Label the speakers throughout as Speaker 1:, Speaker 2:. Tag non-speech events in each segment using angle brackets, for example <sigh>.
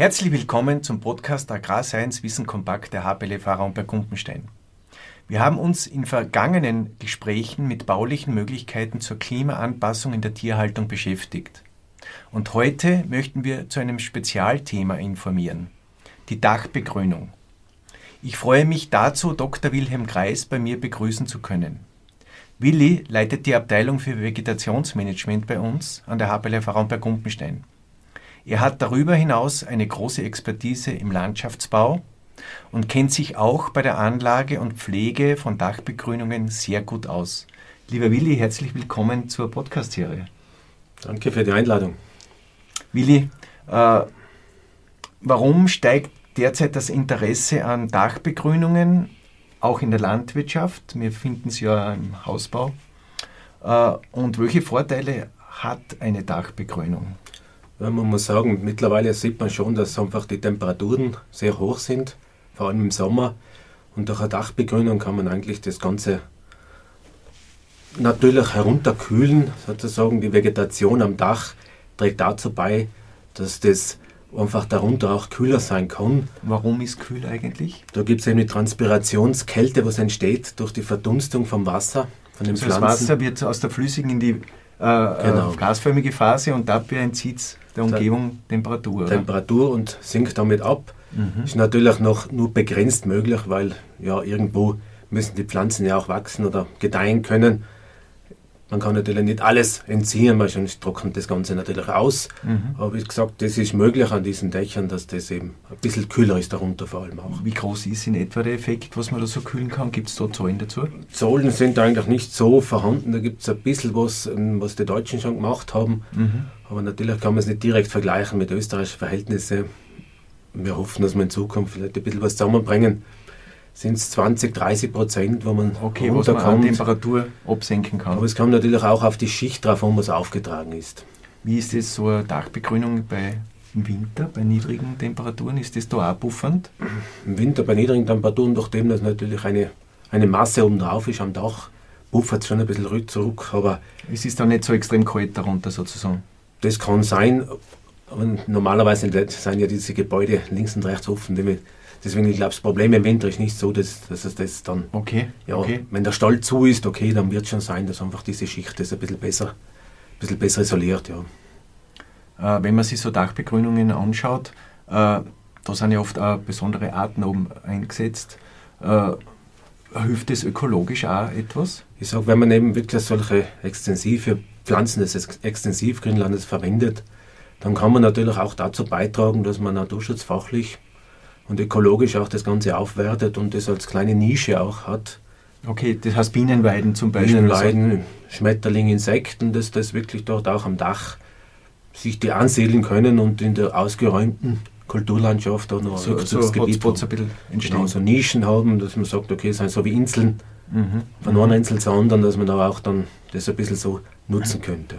Speaker 1: Herzlich willkommen zum Podcast Agrarscience Wissen Kompakt der HPLV Raum bei Gumpenstein. Wir haben uns in vergangenen Gesprächen mit baulichen Möglichkeiten zur Klimaanpassung in der Tierhaltung beschäftigt. Und heute möchten wir zu einem Spezialthema informieren, die Dachbegrünung. Ich freue mich dazu, Dr. Wilhelm Kreis bei mir begrüßen zu können. Willi leitet die Abteilung für Vegetationsmanagement bei uns an der HPLV Raum bei Gumpenstein. Er hat darüber hinaus eine große Expertise im Landschaftsbau und kennt sich auch bei der Anlage und Pflege von Dachbegrünungen sehr gut aus. Lieber Willi, herzlich willkommen zur Podcast-Serie.
Speaker 2: Danke für die Einladung.
Speaker 1: Willi, äh, warum steigt derzeit das Interesse an Dachbegrünungen, auch in der Landwirtschaft? Wir finden es ja im Hausbau. Äh, und welche Vorteile hat eine Dachbegrünung?
Speaker 2: Ja, man muss sagen, mittlerweile sieht man schon, dass einfach die Temperaturen sehr hoch sind, vor allem im Sommer. Und durch eine Dachbegrünung kann man eigentlich das Ganze natürlich herunterkühlen, sozusagen. Die Vegetation am Dach trägt dazu bei, dass das einfach darunter auch kühler sein kann.
Speaker 1: Warum ist kühl eigentlich?
Speaker 2: Da gibt es eben die Transpirationskälte, was entsteht durch die Verdunstung vom Wasser, von den
Speaker 1: also Pflanzen. Das Wasser wird aus der flüssigen in die äh, genau. gasförmige Phase und dabei entzieht es der Umgebung Temperatur.
Speaker 2: Oder? Temperatur und sinkt damit ab. Mhm. Ist natürlich noch nur begrenzt möglich, weil ja irgendwo müssen die Pflanzen ja auch wachsen oder gedeihen können. Man kann natürlich nicht alles entziehen, weil sonst trocknet das Ganze natürlich aus. Mhm. Aber wie gesagt, das ist möglich an diesen Dächern, dass das eben ein bisschen kühler ist darunter vor allem auch.
Speaker 1: Wie groß ist in etwa der Effekt, was man da so kühlen kann? Gibt es da Zahlen dazu?
Speaker 2: Zahlen sind eigentlich nicht so vorhanden. Da gibt es ein bisschen was, ähm, was die Deutschen schon gemacht haben. Mhm. Aber natürlich kann man es nicht direkt vergleichen mit österreichischen Verhältnissen. Wir hoffen, dass wir in Zukunft vielleicht ein bisschen was zusammenbringen sind es 20, 30 Prozent, wo man
Speaker 1: okay, was man an Temperatur absenken kann.
Speaker 2: Aber es kommt natürlich auch auf die Schicht drauf an, was aufgetragen ist.
Speaker 1: Wie ist das so eine Dachbegrünung bei im Winter bei niedrigen Temperaturen? Ist das da auch buffernd?
Speaker 2: Im Winter bei niedrigen Temperaturen, nachdem das natürlich eine, eine Masse oben drauf ist am Dach, buffert es schon ein bisschen zurück. Aber
Speaker 1: es ist dann nicht so extrem kalt darunter sozusagen?
Speaker 2: Das kann sein. Aber normalerweise sind ja diese Gebäude links und rechts offen, die Deswegen, ich glaube, das Problem im Winter ist nicht so, dass, dass es das dann.
Speaker 1: Okay.
Speaker 2: Ja,
Speaker 1: okay.
Speaker 2: wenn der Stall zu ist, okay, dann wird es schon sein, dass einfach diese Schicht das ein bisschen besser, ein bisschen besser isoliert,
Speaker 1: ja. Äh, wenn man sich so Dachbegrünungen anschaut, äh, da sind ja oft auch besondere Arten oben eingesetzt. Äh, hilft das ökologisch auch etwas?
Speaker 2: Ich sage, wenn man eben wirklich solche extensive Pflanzen des Extensivgrünlandes verwendet, dann kann man natürlich auch dazu beitragen, dass man naturschutzfachlich und ökologisch auch das Ganze aufwertet und das als kleine Nische auch hat.
Speaker 1: Okay, das heißt Bienenweiden zum Beispiel.
Speaker 2: Bienenweiden, Schmetterlinge, Insekten, dass das wirklich dort auch am Dach sich die ansiedeln können und in der ausgeräumten Kulturlandschaft auch noch
Speaker 1: so, so das Gebiet
Speaker 2: ein bisschen entstehen. Genau, so Nischen haben, dass man sagt, okay, es sind so wie Inseln, mhm. von einer Insel zur anderen, dass man da auch dann das ein bisschen so nutzen könnte.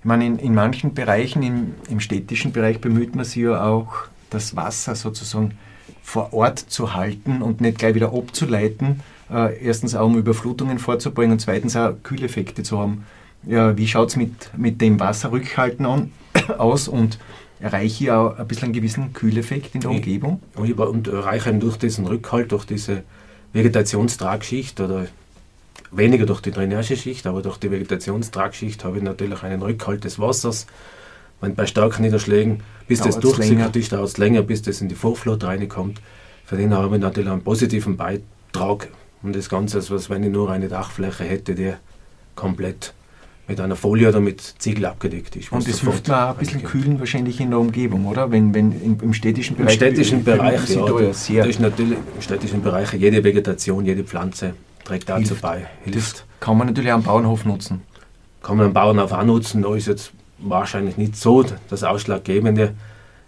Speaker 1: Ich meine, in, in manchen Bereichen, im, im städtischen Bereich bemüht man sich ja auch, das Wasser sozusagen vor Ort zu halten und nicht gleich wieder abzuleiten. Äh, erstens auch, um Überflutungen vorzubringen und zweitens auch Kühleffekte zu haben. Ja, wie schaut es mit, mit dem Wasserrückhalten an, <coughs> aus und erreiche ich auch ein bisschen einen gewissen Kühleffekt in der Umgebung?
Speaker 2: Und erreiche durch diesen Rückhalt, durch diese Vegetationstragschicht oder weniger durch die Drainageschicht, aber durch die Vegetationstragschicht habe ich natürlich einen Rückhalt des Wassers wenn bei starken Niederschlägen, bis dauert's das durchsickert ist, dauert es länger, bis das in die Vorflut reinkommt. Für den habe ich natürlich einen positiven Beitrag. Und das Ganze, als wenn ich nur eine Dachfläche hätte, die komplett mit einer Folie oder mit Ziegel abgedeckt ist.
Speaker 1: Und das hilft mir auch ein bisschen kühlen wahrscheinlich in der Umgebung, oder? Wenn, wenn im, im städtischen
Speaker 2: Bereich. Im städtischen Bereich, ja, da, sehr da ist natürlich im städtischen Bereich jede Vegetation, jede Pflanze trägt dazu hilft. bei.
Speaker 1: Hilft. Das kann man natürlich am Bauernhof nutzen.
Speaker 2: Kann man am Bauernhof auch nutzen. Da ist jetzt wahrscheinlich nicht so das Ausschlaggebende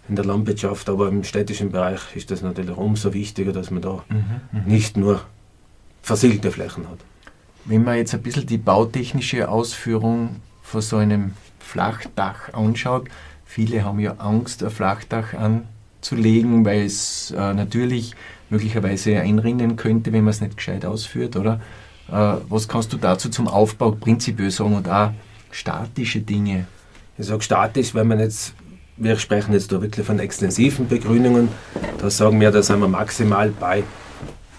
Speaker 2: in der Landwirtschaft, aber im städtischen Bereich ist das natürlich umso wichtiger, dass man da mhm, mhm, nicht nur versiegelte Flächen hat.
Speaker 1: Wenn man jetzt ein bisschen die bautechnische Ausführung von so einem Flachdach anschaut, viele haben ja Angst, ein Flachdach anzulegen, weil es äh, natürlich möglicherweise einrinnen könnte, wenn man es nicht gescheit ausführt, oder? Äh, was kannst du dazu zum Aufbau prinzipiell sagen und auch statische Dinge?
Speaker 2: Ich sage statisch, wenn man jetzt, wir sprechen jetzt da wirklich von extensiven Begrünungen, da sagen wir, da sind wir maximal bei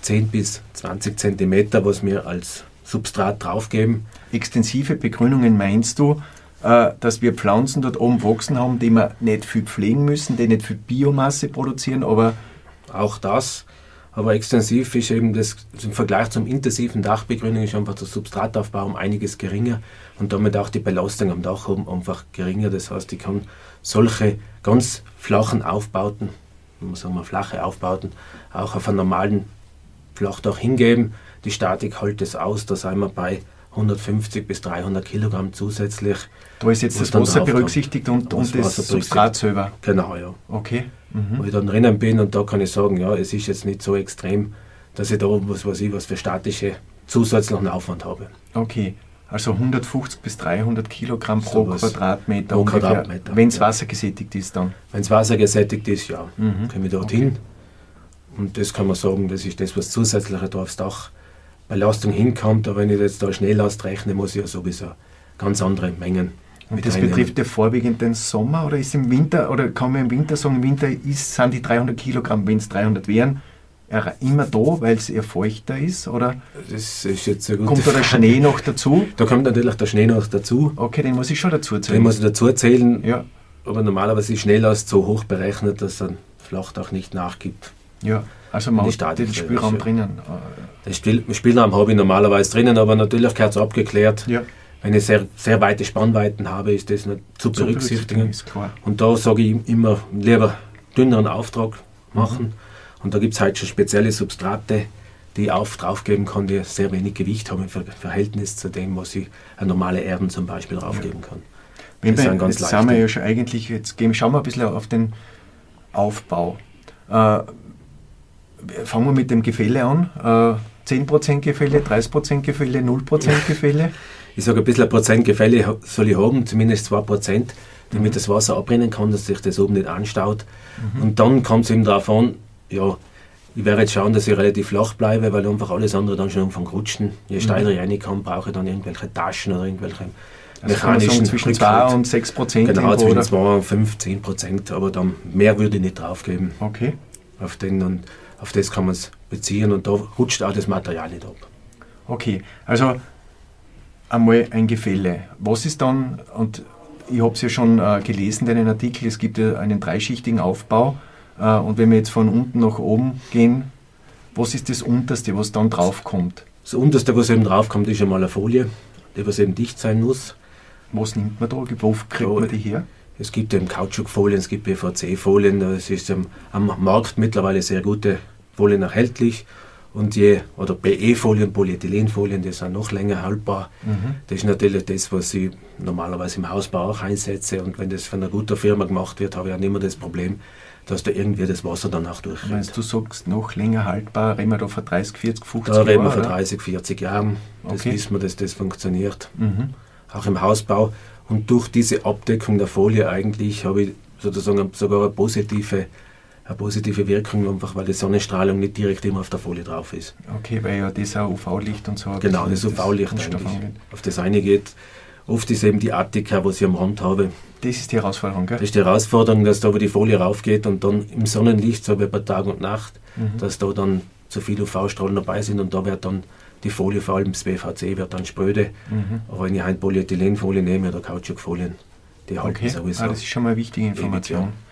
Speaker 2: 10 bis 20 Zentimeter, was wir als Substrat draufgeben.
Speaker 1: Extensive Begrünungen meinst du, äh, dass wir Pflanzen dort oben wachsen haben, die wir nicht viel pflegen müssen, die nicht viel Biomasse produzieren, aber
Speaker 2: auch das. Aber extensiv ist eben das im Vergleich zum intensiven Dachbegrünung ist einfach der Substrataufbau um einiges geringer und damit auch die Belastung am Dach oben einfach geringer. Das heißt, ich kann solche ganz flachen Aufbauten, sagen wir flache Aufbauten, auch auf einen normalen Flachdach hingeben. Die Statik hält es aus, da sind wir bei 150 bis 300 Kilogramm zusätzlich.
Speaker 1: Da ist jetzt das Wasser berücksichtigt und, und das Substrat selber?
Speaker 2: Genau, ja.
Speaker 1: Okay.
Speaker 2: Mhm. Wo ich dann drinnen bin und da kann ich sagen, ja, es ist jetzt nicht so extrem, dass ich da was weiß ich, was für statische zusätzlichen Aufwand habe.
Speaker 1: Okay. Also 150 bis 300 Kilogramm pro so Quadratmeter
Speaker 2: pro Quadratmeter.
Speaker 1: Wenn es ja. wassergesättigt ist dann?
Speaker 2: Wenn es wassergesättigt ist, ja. Mhm. Komme ich dorthin. Okay. Und das kann man sagen, das ist das, was zusätzlich aufs Dach Belastung hinkommt. Aber wenn ich jetzt da Schnelllast rechne, muss ich ja sowieso ganz andere Mengen.
Speaker 1: Und das betrifft ja vorwiegend den Sommer oder ist im Winter, oder kann man im Winter sagen, im Winter ist, sind die 300 Kilogramm, wenn es 300 wären, immer da, weil es eher feuchter ist? Oder
Speaker 2: das ist jetzt
Speaker 1: kommt da der Schnee noch dazu?
Speaker 2: Da kommt natürlich der Schnee noch dazu.
Speaker 1: Okay, den muss ich schon dazu zählen.
Speaker 2: Den muss ich dazu zählen, ja. aber normalerweise ist Schnelllast so hoch berechnet, dass ein Flachdach nicht nachgibt.
Speaker 1: Ja, also man hat den Spielraum drinnen.
Speaker 2: Den Spielraum habe ich normalerweise drinnen, aber natürlich gehört es abgeklärt. Ja. Wenn ich sehr, sehr weite Spannweiten habe, ist das nicht zu, berücksichtigen. Und da sage ich immer, lieber dünneren Auftrag machen. Mhm. Und da gibt es halt schon spezielle Substrate, die ich auf, draufgeben kann, die sehr wenig Gewicht haben im Verhältnis zu dem, was ich an normale Erden zum Beispiel draufgeben kann.
Speaker 1: Wenn das wir, ganz jetzt sind wir ja schon eigentlich, jetzt gehen, schauen wir ein bisschen auf den Aufbau. Äh, fangen wir mit dem Gefälle an. Äh, 10% Gefälle, 30% Gefälle, 0% Gefälle.
Speaker 2: Ich sage, ein bisschen ein Prozent Gefälle soll ich haben, zumindest 2%, damit mhm. das Wasser abrennen kann, dass sich das oben nicht anstaut. Mhm. Und dann kommt es eben darauf an, ja, ich werde jetzt schauen, dass ich relativ flach bleibe, weil einfach alles andere dann schon anfangen rutschen. Je mhm. steiler ich reinkomme, brauche ich dann irgendwelche Taschen oder irgendwelche
Speaker 1: also mechanischen sagen, zwischen 2 und 6 Prozent.
Speaker 2: Genau, zwischen 2 und 5, 10 Prozent, aber dann mehr würde ich nicht draufgeben.
Speaker 1: Okay.
Speaker 2: Auf den und auf das kann man es beziehen und da rutscht auch das Material nicht ab.
Speaker 1: Okay, also einmal ein Gefälle. Was ist dann, und ich habe es ja schon äh, gelesen, deinen Artikel, es gibt ja einen dreischichtigen Aufbau äh, und wenn wir jetzt von unten nach oben gehen, was ist das Unterste, was dann draufkommt?
Speaker 2: Das Unterste, was eben draufkommt, ist einmal eine Folie, die was eben dicht sein muss.
Speaker 1: Was nimmt man da? Wo kriegt man die her?
Speaker 2: Es gibt eben Kautschukfolien, es gibt PVC-Folien, es ist am Markt mittlerweile sehr gute Folien erhältlich. Und je, oder PE-Folien, Polyethylenfolien, die sind noch länger haltbar. Mhm. Das ist natürlich das, was ich normalerweise im Hausbau auch einsetze. Und wenn das von einer guten Firma gemacht wird, habe ich auch nicht mehr das Problem, dass da irgendwie das Wasser danach durchrennt.
Speaker 1: Wenn du sagst, noch länger haltbar, reden wir da vor 30, 40, 50
Speaker 2: Jahren? Da reden wir vor 30, 40 Jahren. Das okay. wissen wir, dass das funktioniert. Mhm. Auch im Hausbau. Und durch diese Abdeckung der Folie eigentlich habe ich sozusagen sogar eine positive eine positive Wirkung, einfach weil die Sonnenstrahlung nicht direkt immer auf der Folie drauf ist.
Speaker 1: Okay, weil ja das auch UV-Licht und so
Speaker 2: Genau, das, das UV-Licht auf das eine geht. Oft ist eben die Attika, was ich am Rand habe.
Speaker 1: Das ist die Herausforderung, gell?
Speaker 2: Das ist die Herausforderung, dass da wo die Folie raufgeht und dann im Sonnenlicht, so wie bei Tag und Nacht, mhm. dass da dann zu viele UV-Strahlen dabei sind und da wird dann die Folie, vor allem das PVC, wird dann spröde. Mhm. Aber wenn ich eine Polyethylenfolie nehme oder Kautschukfolien, die halten
Speaker 1: okay. sowieso. Ah, das ist schon mal eine wichtige Information. Ewig, ja.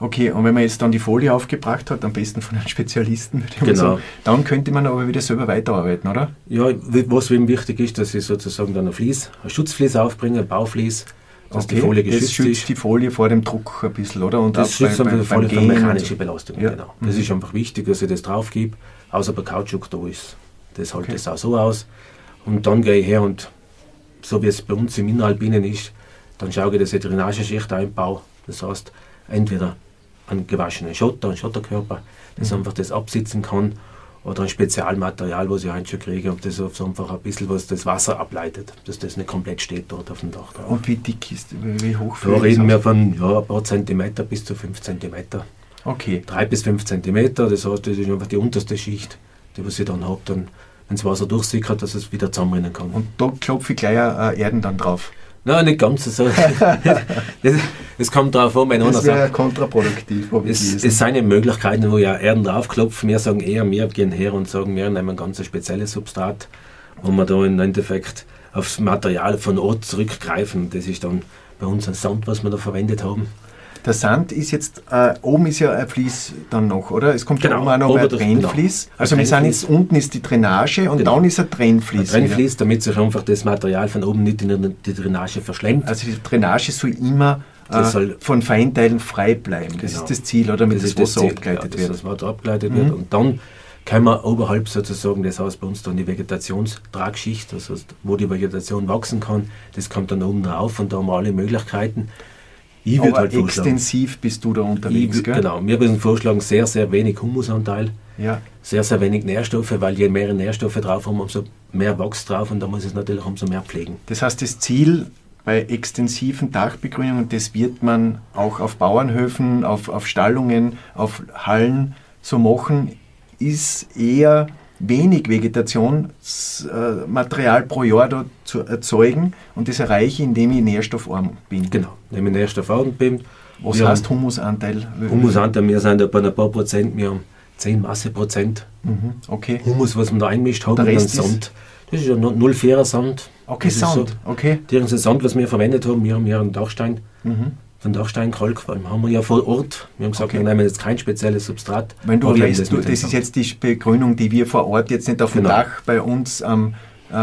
Speaker 1: Okay, und wenn man jetzt dann die Folie aufgebracht hat, am besten von einem <laughs> Spezialisten, würde ich genau. sagen, dann könnte man aber wieder selber weiterarbeiten, oder?
Speaker 2: Ja, was eben wichtig ist, dass ich sozusagen dann ein Vlies, ein Schutzvlies aufbringe, ein Bauflies,
Speaker 1: dass okay, die Folie geschützt das schützt ist. die Folie vor dem Druck ein bisschen, oder?
Speaker 2: Und das schützt bei, die Folie vor mechanische Belastung, ja. genau. Das mhm. ist einfach wichtig, dass ich das drauf gebe, außer bei Kautschuk da ist. Das hält okay. das auch so aus. Und dann gehe ich her und so wie es bei uns im Innenalpinen ist, dann schaue ich, dass ich Drainageschicht einbaue. Das heißt, entweder einen gewaschenen Schotter, einen Schotterkörper, das mhm. einfach das absitzen kann oder ein Spezialmaterial, was ich schon kriege, und das einfach ein bisschen was das Wasser ableitet, dass das nicht komplett steht dort auf dem Dach. Drauf.
Speaker 1: Und wie dick ist, wie hoch?
Speaker 2: Da reden wir von ja, ein paar Zentimeter bis zu fünf Zentimeter.
Speaker 1: Okay.
Speaker 2: Drei bis fünf Zentimeter, das heißt, das ist einfach die unterste Schicht, die was ich dann habe. Dann wenn das Wasser durchsickert, dass es wieder zusammenrennen kann.
Speaker 1: Und da klopfe ich gleich äh, Erden dann drauf.
Speaker 2: Nein, nicht ganz so. <laughs> Es kommt darauf an, wenn einer
Speaker 1: Das wäre
Speaker 2: sagt,
Speaker 1: kontraproduktiv.
Speaker 2: es, es sind ja Möglichkeiten, wo ja Erden draufklopfen. Wir sagen eher, wir gehen her und sagen, wir nehmen ein ganz spezielles Substrat, wo wir da im Endeffekt aufs Material von Ort zurückgreifen. Das ist dann bei uns ein Sand, was wir da verwendet haben.
Speaker 1: Der Sand ist jetzt, äh, oben ist ja ein Fließ dann noch, oder? Es kommt ja
Speaker 2: Genau,
Speaker 1: oben auch noch ein
Speaker 2: das-
Speaker 1: Trennfließ.
Speaker 2: genau.
Speaker 1: Also
Speaker 2: Ein
Speaker 1: wir sind
Speaker 2: Trennfließ.
Speaker 1: jetzt, unten ist die Drainage und
Speaker 2: Genau.
Speaker 1: dann ist ein Trennfließ.
Speaker 2: Drin fließt, damit sich einfach das Material von oben nicht in die Drainage verschlemmt.
Speaker 1: Also die Drainage soll immer äh,
Speaker 2: Das soll-
Speaker 1: von Feinteilen frei bleiben. Das
Speaker 2: Genau.
Speaker 1: ist das Ziel, oder? Damit das,
Speaker 2: ist
Speaker 1: Wasser
Speaker 2: Ziel,
Speaker 1: abgeleitet
Speaker 2: ja,
Speaker 1: wird.
Speaker 2: das Wasser abgeleitet
Speaker 1: Mhm.
Speaker 2: wird. Und dann können wir oberhalb sozusagen, das heißt bei uns dann die Vegetationstragschicht, das heißt, wo die Vegetation wachsen kann, das kommt dann oben drauf und da haben wir alle Möglichkeiten. Ich würde
Speaker 1: Aber
Speaker 2: halt
Speaker 1: extensiv bist du da
Speaker 2: ich,
Speaker 1: unterwegs, gell?
Speaker 2: genau, wir würden vorschlagen, sehr, sehr wenig Humusanteil,
Speaker 1: Ja.
Speaker 2: sehr, sehr wenig Nährstoffe, weil je mehr Nährstoffe drauf haben, umso mehr wächst drauf und da muss es natürlich umso mehr pflegen.
Speaker 1: Das heißt, das Ziel bei extensiven Dachbegrünungen, das wird man auch auf Bauernhöfen, auf, auf Stallungen, auf Hallen so machen, ist eher wenig Vegetationsmaterial pro Jahr da zu erzeugen und das erreiche ich, indem ich nährstoffarm bin.
Speaker 2: Genau, nehmen wir Nährstoffarm bin.
Speaker 1: Was
Speaker 2: Wir
Speaker 1: heißt Humusanteil?
Speaker 2: Humusanteil, wir sind ja bei ein paar Prozent, wir haben 10 Masseprozent
Speaker 1: Mhm, okay.
Speaker 2: Humus, was man da einmischt, haben
Speaker 1: Der
Speaker 2: und dann Sand. Das ist ja 04er Sand.
Speaker 1: Okay,
Speaker 2: Das
Speaker 1: Sound.
Speaker 2: So,
Speaker 1: Okay.
Speaker 2: der Sand, was wir verwendet haben, wir haben ja einen Dachstein,
Speaker 1: Mhm.
Speaker 2: Von Dachsteinkalk, weil haben wir ja vor Ort. Wir haben gesagt,
Speaker 1: Okay.
Speaker 2: wir nehmen jetzt kein spezielles Substrat.
Speaker 1: Wenn du weißt, du,
Speaker 2: dem
Speaker 1: das ist jetzt die Begrünung, die wir vor Ort jetzt nicht auf dem
Speaker 2: Genau.
Speaker 1: Dach bei uns am äh, äh,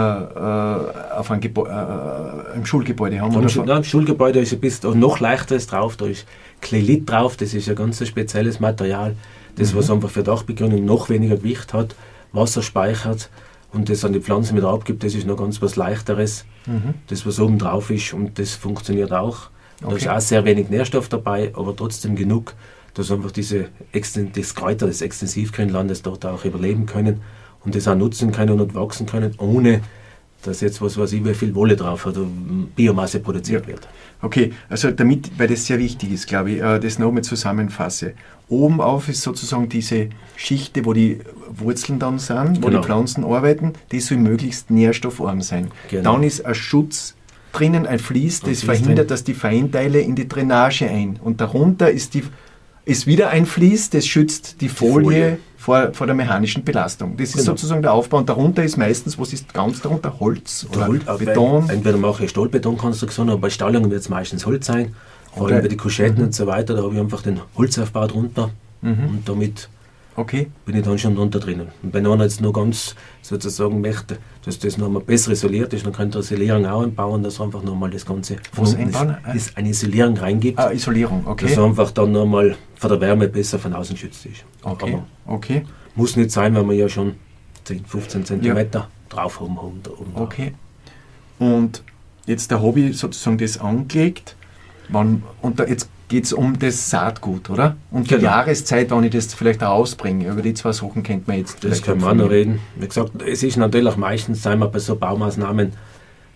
Speaker 1: auf Gebäu äh, im Schulgebäude haben.
Speaker 2: Im,
Speaker 1: Oder
Speaker 2: nein, Im Schulgebäude ist ein bisschen noch leichteres drauf, da ist Klelit drauf, das ist ein ganz spezielles Material, das
Speaker 1: Mhm.
Speaker 2: was einfach für Dachbegrünung noch weniger Gewicht hat, Wasser speichert und das an die Pflanzen wieder abgibt, das ist noch ganz was leichteres,
Speaker 1: Mhm.
Speaker 2: das was oben drauf ist und das funktioniert auch. Da
Speaker 1: Okay.
Speaker 2: ist auch sehr wenig Nährstoff dabei, aber trotzdem genug, dass einfach diese das Kräuter des Extensivgrünlandes dort auch überleben können und das auch nutzen können und wachsen können, ohne dass jetzt was weiß ich, wie viel Wolle drauf hat oder Biomasse produziert
Speaker 1: Ja.
Speaker 2: wird.
Speaker 1: Okay, also damit, weil das sehr wichtig ist, glaube ich, äh, das nochmal zusammenfasse. Oben auf ist sozusagen diese Schichte, wo die Wurzeln dann sind, wo
Speaker 2: Genau.
Speaker 1: die Pflanzen arbeiten, die soll möglichst nährstoffarm sein.
Speaker 2: Genau.
Speaker 1: Dann ist ein Schutz drinnen, ein Fließ, das verhindert,
Speaker 2: drin.
Speaker 1: dass die Feinteile in die Drainage ein. Und darunter ist, die, ist wieder ein Fließ, das schützt die Folie,
Speaker 2: Folie.
Speaker 1: Vor, vor der mechanischen Belastung. Das ist
Speaker 2: Genau.
Speaker 1: sozusagen der Aufbau. Und darunter ist meistens, was ist ganz darunter? Holz oder
Speaker 2: Holz,
Speaker 1: Beton?
Speaker 2: Entweder mache ich Stahlbetonkonstruktion, aber bei Stallungen wird es meistens Holz sein. Vor
Speaker 1: Oder-
Speaker 2: allem bei den Kuschetten und so weiter, da habe ich einfach den Holzaufbau drunter
Speaker 1: Mhm.
Speaker 2: und damit
Speaker 1: Okay.
Speaker 2: bin ich dann schon drunter drinnen. Und wenn einer jetzt nur ganz sozusagen möchte, dass das nochmal besser isoliert ist, dann könnte er Isolierung auch einbauen, dass einfach nochmal das Ganze von
Speaker 1: Was einbauen?
Speaker 2: ist, ist eine Isolierung reingibt,
Speaker 1: Ah, Isolierung,
Speaker 2: dass
Speaker 1: okay.
Speaker 2: er einfach dann nochmal von der Wärme besser von außen geschützt ist.
Speaker 1: Okay,
Speaker 2: Aber
Speaker 1: okay,
Speaker 2: muss nicht sein, weil wir ja schon 10, 15 Zentimeter drauf haben. haben
Speaker 1: okay. Und jetzt der Hobby sozusagen das angelegt. Wann, und da, jetzt geht es um das Saatgut, oder? Und die
Speaker 2: Genau.
Speaker 1: Jahreszeit, wann ich das vielleicht auch ausbringe. Über die zwei Sachen kennt man jetzt
Speaker 2: Das können wir auch noch reden. Wie gesagt, es ist natürlich meistens, sagen wir bei so Baumaßnahmen,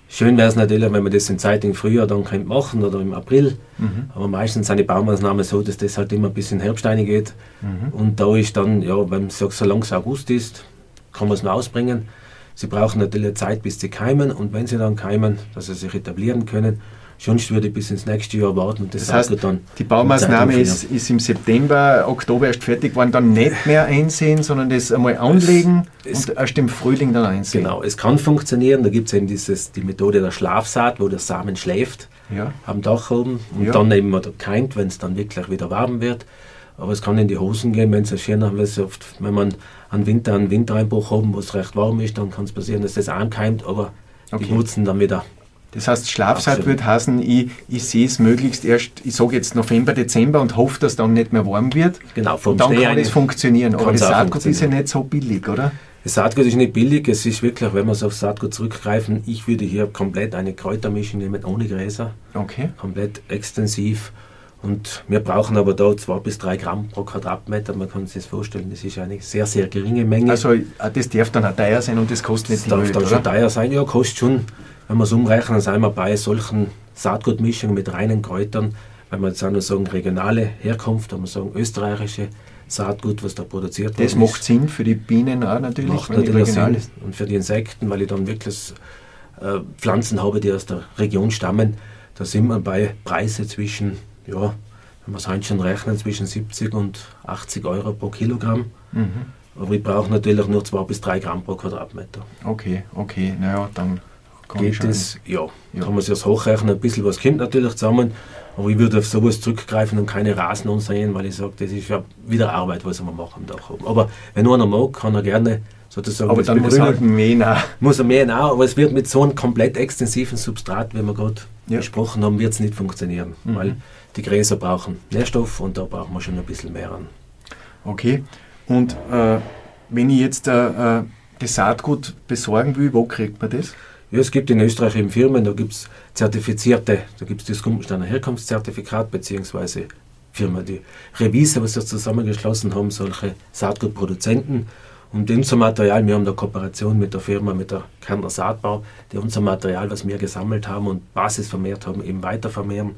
Speaker 2: schön wäre es natürlich, wenn man das in Zeit im Frühjahr dann könnte machen oder im April.
Speaker 1: Mhm.
Speaker 2: Aber meistens sind die Baumaßnahmen so, dass das halt immer bis in Herbst geht.
Speaker 1: Mhm.
Speaker 2: Und da ist dann, ja, wenn ich sage, solange es August ist, kann man es noch ausbringen. Sie brauchen natürlich Zeit, bis sie keimen und wenn sie dann keimen, dass sie sich etablieren können. Sonst würde ich bis ins nächste Jahr warten und das,
Speaker 1: Das heißt,
Speaker 2: dann
Speaker 1: Die Baumaßnahme ist, ist im September, Oktober erst fertig geworden, dann nicht mehr einsehen, sondern das einmal anlegen
Speaker 2: es-
Speaker 1: und erst im Frühling dann einsehen.
Speaker 2: Genau, es kann funktionieren. Da gibt es eben dieses, die Methode der Schlafsaat, wo der Samen schläft
Speaker 1: Ja.
Speaker 2: am Dach oben und
Speaker 1: Ja.
Speaker 2: dann eben oder keimt, wenn es dann wirklich wieder warm wird. Aber es kann in die Hosen gehen, wenn es ein schöner, weil es oft, wenn man einen Winter, einen Wintereinbruch haben, wo es recht warm ist, dann kann es passieren, dass das ankeimt, aber
Speaker 1: Okay.
Speaker 2: die Wurzeln dann wieder.
Speaker 1: Das heißt, Schlafsaat wird heißen, ich, ich sehe es möglichst erst, ich sage jetzt November, Dezember und hoffe, dass dann nicht mehr warm wird.
Speaker 2: Genau, vom
Speaker 1: Und dann
Speaker 2: Schnee
Speaker 1: kann es funktionieren. Aber das Saatgut ist ja nicht so billig, oder?
Speaker 2: Das Saatgut ist nicht billig, es ist wirklich, wenn wir es auf Saatgut zurückgreifen, ich würde hier komplett eine Kräutermischung nehmen, ohne Gräser,
Speaker 1: Okay.
Speaker 2: komplett extensiv. Und wir brauchen aber da zwei bis drei Gramm pro Quadratmeter. Man kann sich das vorstellen, das ist eine sehr, sehr geringe Menge.
Speaker 1: Also äh, das darf dann auch teuer sein und das kostet
Speaker 2: das
Speaker 1: nicht die
Speaker 2: darf
Speaker 1: Welt,
Speaker 2: dann schon
Speaker 1: oder?
Speaker 2: teuer sein. Ja, kostet schon, wenn wir es umrechnen, sind wir bei solchen Saatgutmischungen mit reinen Kräutern, wenn wir jetzt auch noch sagen regionale Herkunft, wenn wir sagen österreichische Saatgut, was da produziert
Speaker 1: wird. Das macht Sinn für die Bienen auch natürlich.
Speaker 2: Macht natürlich Sinn. Und für die Insekten, weil ich dann wirklich äh, Pflanzen habe, die aus der Region stammen. Da sind wir bei Preise zwischen, ja, wenn wir es heute schon rechnen, zwischen 70 und 80 Euro pro Kilogramm. Mhm. Aber ich brauche natürlich nur 2 bis 3 Gramm pro Quadratmeter.
Speaker 1: Okay, okay, naja, dann
Speaker 2: geht es, ja, ja, kann man sich das hochrechnen, ein bisschen was kommt natürlich zusammen, aber ich würde auf sowas zurückgreifen und keine Rasen ansehen, weil ich sage, das ist ja wieder Arbeit, was wir machen da. Aber wenn einer mag, kann er gerne sozusagen
Speaker 1: Aber dann muss er mähen auch.
Speaker 2: Muss er mähen auch, aber es wird mit so einem komplett extensiven Substrat, wie wir gerade ja. besprochen haben, wird es nicht funktionieren, mhm. weil die Gräser brauchen Nährstoff und da brauchen wir schon ein bisschen mehr an.
Speaker 1: Okay, und äh, wenn ich jetzt äh, äh das Saatgut besorgen will, wo kriegt man das?
Speaker 2: Ja, es gibt in Österreich eben Firmen, da gibt es zertifizierte, da gibt es das Gumpensteiner Herkunftszertifikat, beziehungsweise Firma, die Revise, was wir zusammengeschlossen haben, solche Saatgutproduzenten. Und unser Material, wir haben eine Kooperation mit der Firma, mit der Kärntner Saatbau, die unser Material, was wir gesammelt haben und Basis vermehrt haben, eben weiter vermehren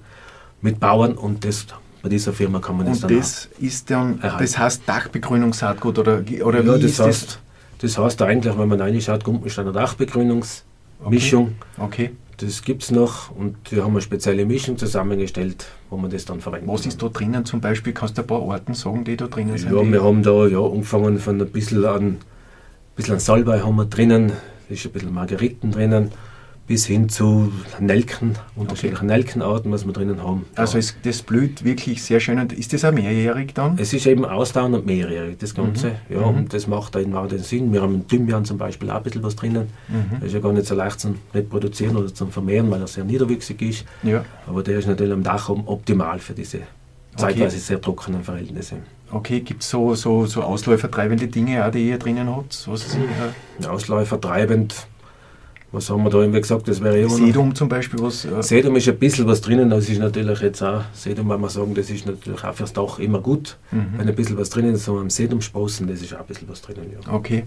Speaker 2: mit Bauern und das bei dieser Firma kann man
Speaker 1: das und dann das ist dann, erhalten. das heißt Dachbegrünungssaatgut oder, oder
Speaker 2: ja, wie das ist heißt, das? Das heißt eigentlich, wenn man reinschaut, Gumpensteiner Dachbegrünungs okay. Mischung.
Speaker 1: Okay.
Speaker 2: Das gibt es noch und wir haben eine spezielle Mischung zusammengestellt, wo man das dann verwenden
Speaker 1: Was ist da drinnen zum Beispiel? Kannst du ein paar Orten sagen, die da drinnen
Speaker 2: ja,
Speaker 1: sind?
Speaker 2: Ja, wir haben da ja angefangen von ein bisschen an, ein bisschen an Salbei haben wir drinnen, ist ein bisschen Margeriten drinnen, bis hin zu Nelken, unterschiedlichen okay. Nelkenarten, was wir drinnen haben.
Speaker 1: Also es, das blüht wirklich sehr schön. Und ist das auch mehrjährig dann?
Speaker 2: Es ist eben ausdauernd und mehrjährig, das Ganze. Mhm. Ja, mhm. und das macht da auch den Sinn. Wir haben im Thymian zum Beispiel auch ein bisschen was drinnen. Mhm. Das ist ja gar nicht so leicht zum Reproduzieren oder zum Vermehren, weil er sehr niederwüchsig ist. Ja. Aber der ist natürlich am Dach optimal für diese zeitweise okay. sehr trockenen Verhältnisse.
Speaker 1: Okay, gibt es so, so, so ausläufertreibende Dinge auch, die ihr drinnen habt? Was
Speaker 2: Sie, äh Ausläufertreibend was haben wir da irgendwie gesagt, das wäre immer
Speaker 1: Sedum zum Beispiel was?
Speaker 2: Äh Sedum ist ein bisschen was drinnen, das ist natürlich jetzt auch, Sedum, wenn wir sagen, das ist natürlich auch fürs Dach immer gut. Mhm. Wenn ein bisschen was drinnen ist, so am Sedum sprossen, das ist auch ein bisschen was drinnen,
Speaker 1: ja. Okay.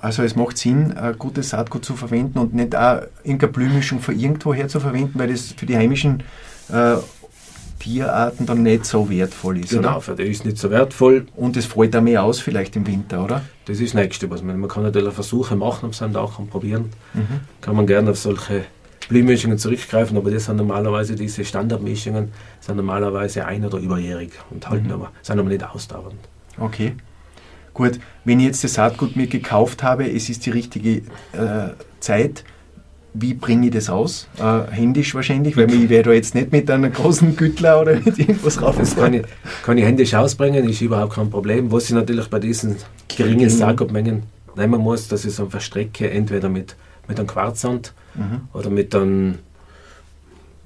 Speaker 1: Also es macht Sinn, ein gutes Saatgut zu verwenden und nicht auch irgendeine Blühmischung von irgendwoher zu verwenden, weil das für die heimischen äh, Tierarten dann nicht so wertvoll ist.
Speaker 2: Genau, oder? für die ist nicht so wertvoll.
Speaker 1: Und es fällt auch mehr aus vielleicht im Winter, oder?
Speaker 2: Das ist das Nächste, was man, man kann natürlich Versuche machen seinem Dach und probieren. Mhm. Kann man gerne auf solche Blühmischungen zurückgreifen, aber das sind normalerweise diese Standardmischungen, sind normalerweise ein- oder überjährig und halten mhm. aber, sind aber nicht ausdauernd.
Speaker 1: Okay. Gut, wenn ich jetzt das Saatgut mir gekauft habe, es ist die richtige äh, Zeit, wie bringe ich das aus? Äh, händisch wahrscheinlich, weil ich werde da jetzt nicht mit einem großen Güttler oder mit irgendwas
Speaker 2: rauf. Das kann ich, kann ich händisch ausbringen, ist überhaupt kein Problem. Was ich natürlich bei diesen geringen Sargobmengen nehmen muss, dass ich so verstrecke, entweder mit, mit einem Quarzsand mhm. oder mit einem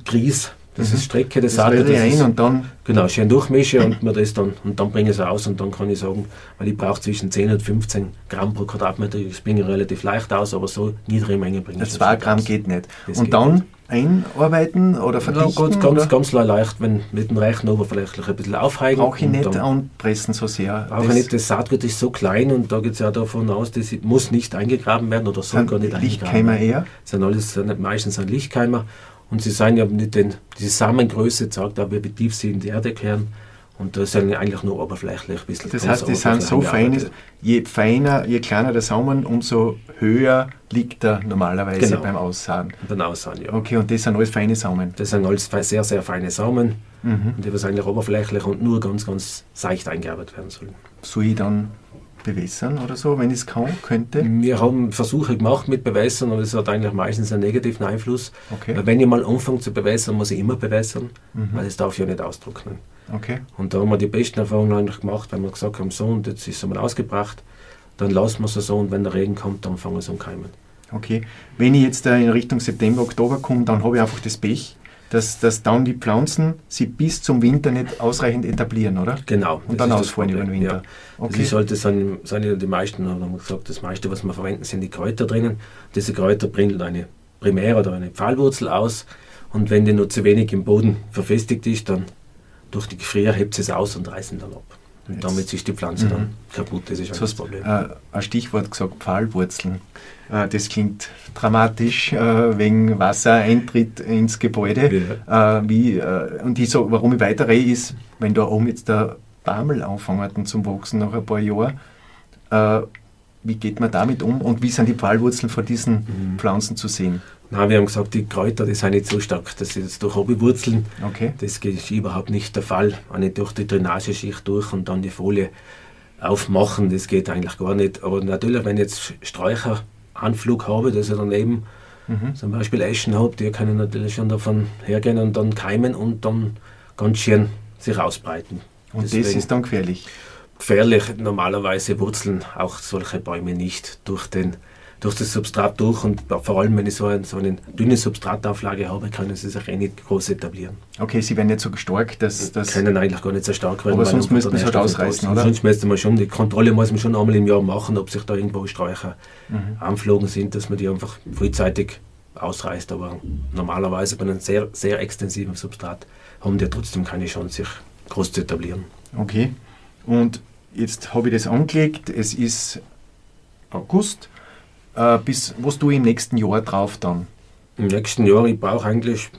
Speaker 2: Grieß das mhm. ist Strecke, das, das
Speaker 1: sage ich ein und dann.
Speaker 2: Genau, schön durchmische <laughs> und mir das dann und dann bringe ich es aus und dann kann ich sagen, weil ich brauche zwischen 10 und 15 Gramm pro Quadratmeter. Das bringe ich relativ leicht aus, aber so niedrige Menge bringe
Speaker 1: ich. 2 Gramm aus. geht nicht. Das und dann nicht. einarbeiten oder verdichten?
Speaker 2: Ja, ganz, ganz, ganz leicht, wenn mit dem reichen oberflächlich ein bisschen aufheigen.
Speaker 1: Brauche ich nicht anpressen so sehr.
Speaker 2: Brauche ich nicht, das Saatgut ist so klein und da geht es ja davon aus, das muss nicht eingegraben werden oder soll gar nicht
Speaker 1: eingegraben werden. Lichtkeimer eher?
Speaker 2: Sind alles, meistens sind Lichtkeimer und sie sagen ja nicht, den, die Samengröße zeigt aber, wie tief sie in die Erde kehren. Und das sind eigentlich nur oberflächlich ein
Speaker 1: bisschen. Das heißt, die sind so fein, je feiner, je kleiner der Samen, umso höher liegt er normalerweise genau. beim Aussahen.
Speaker 2: Beim Aussahen, ja.
Speaker 1: Okay, und das sind alles feine Samen?
Speaker 2: Das sind alles sehr, sehr feine Samen, mhm. die was eigentlich oberflächlich und nur ganz, ganz seicht eingearbeitet werden sollen.
Speaker 1: Soll ich dann bewässern oder so, wenn es kann, könnte?
Speaker 2: Wir haben Versuche gemacht mit Bewässern, aber es hat eigentlich meistens einen negativen Einfluss. Okay. Weil wenn ich mal anfange zu bewässern, muss ich immer bewässern, mhm. weil es darf ja nicht austrocknen.
Speaker 1: Okay.
Speaker 2: Und da haben wir die besten Erfahrungen eigentlich gemacht, weil wir gesagt haben, so und jetzt ist es einmal ausgebracht, dann lassen wir es so und wenn der Regen kommt, dann fangen wir es an keimen.
Speaker 1: Okay. Wenn ich jetzt in Richtung September, Oktober komme, dann habe ich einfach das Pech, dass, dass dann die Pflanzen sie bis zum Winter nicht ausreichend etablieren, oder?
Speaker 2: Genau.
Speaker 1: Und dann ausfallen über den Winter. Ja.
Speaker 2: Okay. Das ist halt, das sind, sind die meisten, haben wir gesagt, das meiste, was wir verwenden, sind die Kräuter drinnen. Diese Kräuter bringen eine Primär- oder eine Pfahlwurzel aus und wenn die nur zu wenig im Boden verfestigt ist, dann durch die Gefrier hebt sie es aus und reißen dann ab. Und damit ist die Pflanze mhm. dann kaputt. Das ist
Speaker 1: so das Problem. Äh, ein Stichwort gesagt, Pfahlwurzeln. Äh, das klingt dramatisch, äh, wegen Wassereintritt ins Gebäude. Ja. Äh, wie, äh, und ich so, warum ich weiterrede, ist, wenn da oben jetzt der Bamel anfangen zum Wachsen nach ein paar Jahren. Wie geht man damit um und wie sind die Pfahlwurzeln von diesen mhm. Pflanzen zu sehen?
Speaker 2: Nein, wir haben gesagt, die Kräuter, die sind nicht so stark, dass sie jetzt durch Hobbywurzeln,
Speaker 1: okay.
Speaker 2: das ist überhaupt nicht der Fall. Auch nicht durch die Drainageschicht durch und dann die Folie aufmachen, das geht eigentlich gar nicht. Aber natürlich, wenn ich jetzt Sträucheranflug habe, dass ich daneben mhm. zum Beispiel Eschen habe, die können natürlich schon davon hergehen und dann keimen und dann ganz schön sich ausbreiten.
Speaker 1: Und Deswegen das ist dann gefährlich?
Speaker 2: Gefährlich, normalerweise wurzeln auch solche Bäume nicht durch den durch das Substrat durch und vor allem, wenn ich so, ein, so eine dünne Substratauflage habe, können sie sich eh nicht groß etablieren.
Speaker 1: Okay, sie werden nicht so stark, dass...
Speaker 2: dass können eigentlich gar nicht so stark werden.
Speaker 1: Aber sonst müssten sie halt ausreißen, oder?
Speaker 2: Sonst müsste man schon, die Kontrolle muss man schon einmal im Jahr machen, ob sich da irgendwo Sträucher mhm. anflogen sind, dass man die einfach frühzeitig ausreißt. Aber normalerweise bei einem sehr, sehr extensiven Substrat haben die trotzdem keine Chance, sich groß zu etablieren.
Speaker 1: Okay, und jetzt habe ich das angelegt, es ist August äh, bis was du im nächsten Jahr drauf dann?
Speaker 2: Im nächsten Jahr, ich brauche eigentlich,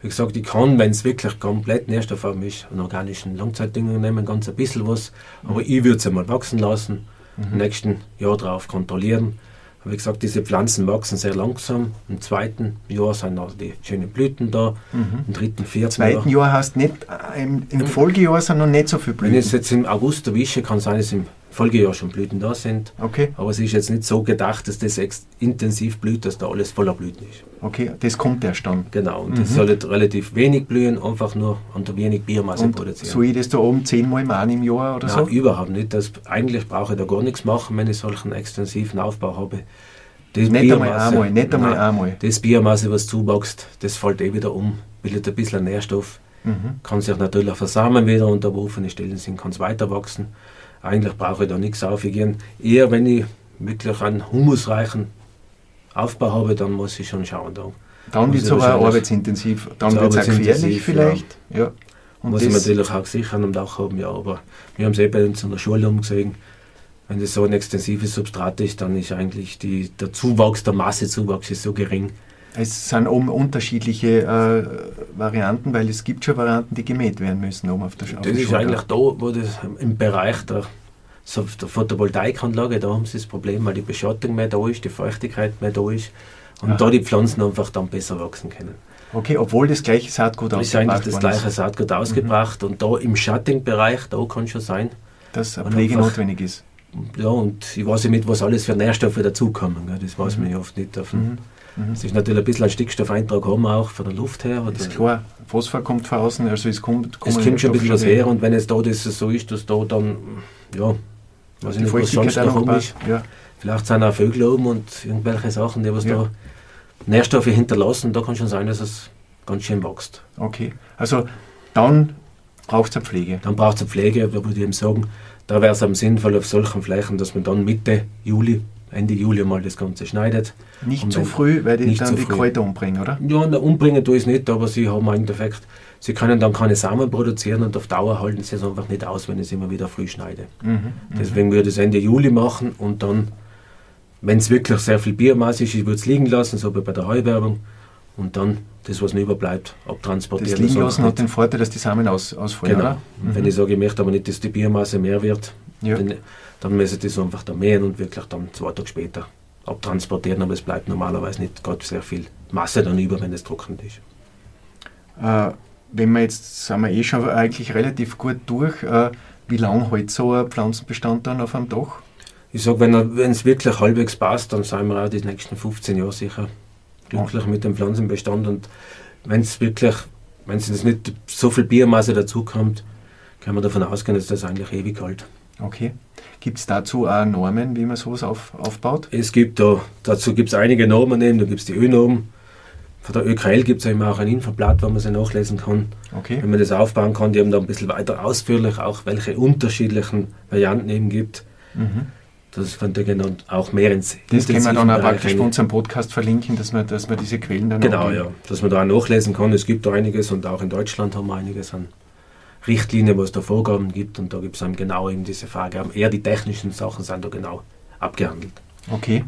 Speaker 2: wie gesagt, ich kann, wenn es wirklich komplett nährstoffarm ist, an organischen Langzeitdünger nehmen, ganz ein bisschen was, aber ich würde es einmal wachsen lassen, mhm. im nächsten Jahr drauf kontrollieren. Wie gesagt, diese Pflanzen wachsen sehr langsam. Im zweiten Jahr sind also die schönen Blüten da. Mhm. Im dritten, vierten Im
Speaker 1: zweiten Jahr, Jahr hast nicht, äh, im, im Folgejahr sind noch nicht so viele
Speaker 2: Blüten. Wenn ich es jetzt im August erwische, kann es sein, dass im Folgejahr schon Blüten da sind.
Speaker 1: Okay.
Speaker 2: Aber es ist jetzt nicht so gedacht, dass das intensiv blüht, dass da alles voller Blüten ist.
Speaker 1: Okay, das kommt erst dann.
Speaker 2: Genau, und mhm. das soll relativ wenig blühen, einfach nur unter wenig Biomasse und produzieren.
Speaker 1: Soll ich das da oben zehnmal machen im Jahr oder Nein,
Speaker 2: so? überhaupt nicht. Das, eigentlich brauche ich da gar nichts machen, wenn ich solchen extensiven Aufbau habe.
Speaker 1: Das nicht Biomasse, einmal einmal, nicht einmal nein, einmal.
Speaker 2: Das Biomasse, was zuwächst, das fällt eh wieder um, bildet ein bisschen Nährstoff, mhm. kann sich natürlich versamen wieder und wo offene Stellen sind, kann es weiter wachsen. Eigentlich brauche ich da nichts aufgehen. Eher wenn ich wirklich einen humusreichen Aufbau habe, dann muss ich schon schauen. Da
Speaker 1: dann wird es aber arbeitsintensiv, dann wird es auch gefährlich vielleicht.
Speaker 2: Ja. ja. Und muss ich natürlich auch sichern am Dach haben, ja. Aber wir haben es eh bei uns in der Schule umgesehen. Wenn das so ein extensives Substrat ist, dann ist eigentlich die, der Zuwachs, der Massezuwachs ist so gering.
Speaker 1: Es sind oben unterschiedliche äh, Varianten, weil es gibt schon Varianten, die gemäht werden müssen oben auf der
Speaker 2: Schule. Das ist eigentlich da, wo das im Bereich der, so der Photovoltaikanlage, da haben sie das Problem, weil die Beschattung mehr da ist, die Feuchtigkeit mehr da ist und Aha. da die Pflanzen einfach dann besser wachsen können.
Speaker 1: Okay, obwohl das gleiche Saatgut
Speaker 2: ausgebracht ist. eigentlich das gleiche Saatgut ausgebracht mhm. und da im Schattenbereich, da kann schon sein,
Speaker 1: dass Pflege notwendig ist.
Speaker 2: Ja, und ich weiß nicht, was alles für Nährstoffe dazukommen. Das weiß mhm. man ja oft nicht. Auf mhm. Mhm. Es ist natürlich ein bisschen ein Stickstoffeintrag haben auch von der Luft her.
Speaker 1: Oder ist klar, Phosphor kommt von außen, also es kommt,
Speaker 2: es kommt schon ein bisschen was her und wenn es da das so ist, dass da dann, ja, weiß ich nicht, was sonst noch rum ist. Ja. Vielleicht sind auch Vögel oben und irgendwelche Sachen, die was ja. da Nährstoffe hinterlassen, da kann schon sein, dass es ganz schön wächst.
Speaker 1: Okay, also dann braucht es eine Pflege.
Speaker 2: Dann braucht es eine Pflege, da würde ich eben sagen, da wäre es am sinnvoll auf solchen Flächen, dass man dann Mitte Juli, Ende Juli mal das Ganze schneidet.
Speaker 1: Nicht zu früh, weil die dann die Kräuter umbringen, oder?
Speaker 2: Ja, na, umbringen tue ich es nicht, aber sie haben im Endeffekt, sie können dann keine Samen produzieren und auf Dauer halten sie es einfach nicht aus, wenn ich es immer wieder früh schneide. Mhm, mhm. Deswegen würde ich es Ende Juli machen und dann, wenn es wirklich sehr viel Biomasse ist, ich würde es liegen lassen, so wie bei der Heuwerbung und dann das, was noch überbleibt, abtransportieren.
Speaker 1: Das liegen lassen hat den Vorteil, dass die Samen aus, ausfallen,
Speaker 2: genau. Mhm. Wenn ich sage, ich möchte aber nicht, dass die Biomasse mehr wird, ja. dann, dann muss ich das einfach da mähen und wirklich dann zwei Tage später abtransportieren, aber es bleibt normalerweise nicht gerade sehr viel Masse dann über, wenn es trocknet ist.
Speaker 1: Äh, wenn wir jetzt, sind wir eh schon eigentlich relativ gut durch, äh, wie lange hält so ein Pflanzenbestand dann auf einem Dach?
Speaker 2: Ich sage, wenn es wirklich halbwegs passt, dann sind wir auch die nächsten 15 Jahre sicher glücklich mit dem Pflanzenbestand. Und wenn es wirklich, wenn es nicht so viel Biomasse dazukommt, kann man davon ausgehen, dass das eigentlich ewig hält.
Speaker 1: Okay. Gibt es dazu auch Normen, wie man sowas auf, aufbaut?
Speaker 2: Es gibt da, dazu gibt es einige Normen, eben, da gibt es die Ö-Norm. Von der ÖKL gibt es ja immer auch ein Infoblatt, wo man sie nachlesen kann.
Speaker 1: Okay.
Speaker 2: Wenn man das aufbauen kann, die haben da ein bisschen weiter ausführlich auch, welche unterschiedlichen Varianten eben gibt. Mhm. Das könnte genau auch mehr ins
Speaker 1: Das können wir dann auch praktisch bei unserem Podcast verlinken, dass man, dass man diese Quellen dann
Speaker 2: Genau, ja. Dass man da auch nachlesen kann. Es gibt da einiges und auch in Deutschland haben wir einiges an Richtlinien, wo es da Vorgaben gibt und da gibt es dann genau eben diese Vorgaben. Eher die technischen Sachen sind da genau abgehandelt.
Speaker 1: Okay.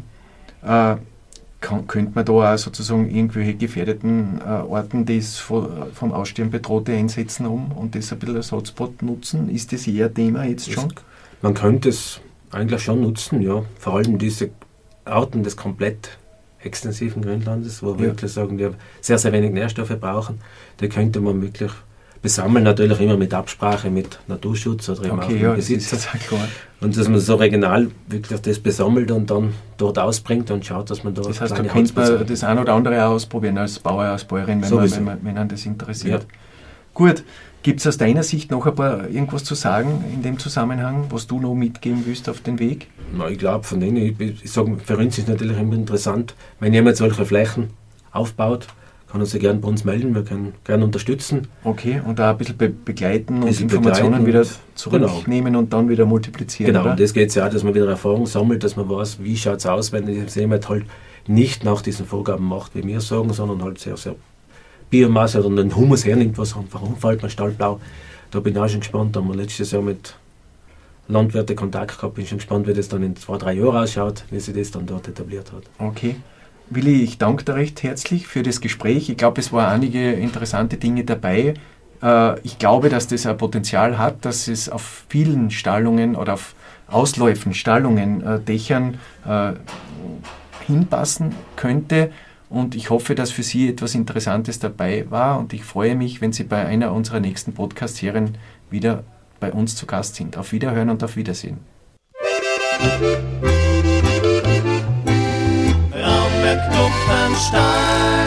Speaker 1: Äh, kann, könnte man da auch sozusagen irgendwelche gefährdeten äh, Orten, die es vom Aussterben bedrohte, einsetzen um und das ein bisschen als Hotspot nutzen? Ist das eher Thema jetzt schon? Das,
Speaker 2: man könnte es eigentlich schon nutzen, ja. Vor allem diese Orten des komplett extensiven Grünlandes, wo wir ja. wirklich sagen, die sehr, sehr wenig Nährstoffe brauchen, die könnte man wirklich besammeln, natürlich immer mit Absprache mit Naturschutz oder
Speaker 1: okay, auch ja, Besitzer. Das
Speaker 2: und dass man so regional wirklich das besammelt und dann dort ausbringt und schaut, dass man da.
Speaker 1: Das heißt, da könnte man das ein oder andere ausprobieren als Bauer, als Bäuerin, wenn, man, wenn, man, wenn man das interessiert. Ja. Gut, gibt es aus deiner Sicht noch ein paar irgendwas zu sagen in dem Zusammenhang, was du noch mitgeben willst auf den Weg?
Speaker 2: Na, ich glaube, von denen, ich, ich sage, für uns ist es natürlich immer interessant, wenn jemand solche Flächen aufbaut, kann er sich gerne bei uns melden, wir können gerne unterstützen.
Speaker 1: Okay, und da ein bisschen be begleiten und Informationen wieder zurücknehmen genau. und dann wieder multiplizieren.
Speaker 2: Genau, oder? und das geht ja auch, dass man wieder Erfahrung sammelt, dass man weiß, wie schaut es aus, wenn jemand halt nicht nach diesen Vorgaben macht, wie wir sagen, sondern halt sehr, sehr Biomasse oder den Humus hernimmt, was einfach umfällt, man Stallblau. Da bin ich auch schon gespannt, da haben wir letztes Jahr mit Landwirten Kontakt gehabt, bin schon gespannt, wie das dann in zwei, drei Jahren ausschaut, wie sich das dann dort etabliert hat.
Speaker 1: Okay. Willi, ich danke dir recht herzlich für das Gespräch. Ich glaube, es waren einige interessante Dinge dabei. Äh, ich glaube, dass das ein Potenzial hat, dass es auf vielen Stallungen oder auf Ausläufen, Stallungen, äh, Dächern äh, hinpassen könnte. Und ich hoffe, dass für Sie etwas Interessantes dabei war. Und ich freue mich, wenn Sie bei einer unserer nächsten Podcast-Serien wieder bei uns zu Gast sind. Auf Wiederhören und auf Wiedersehen. Klumpenstein.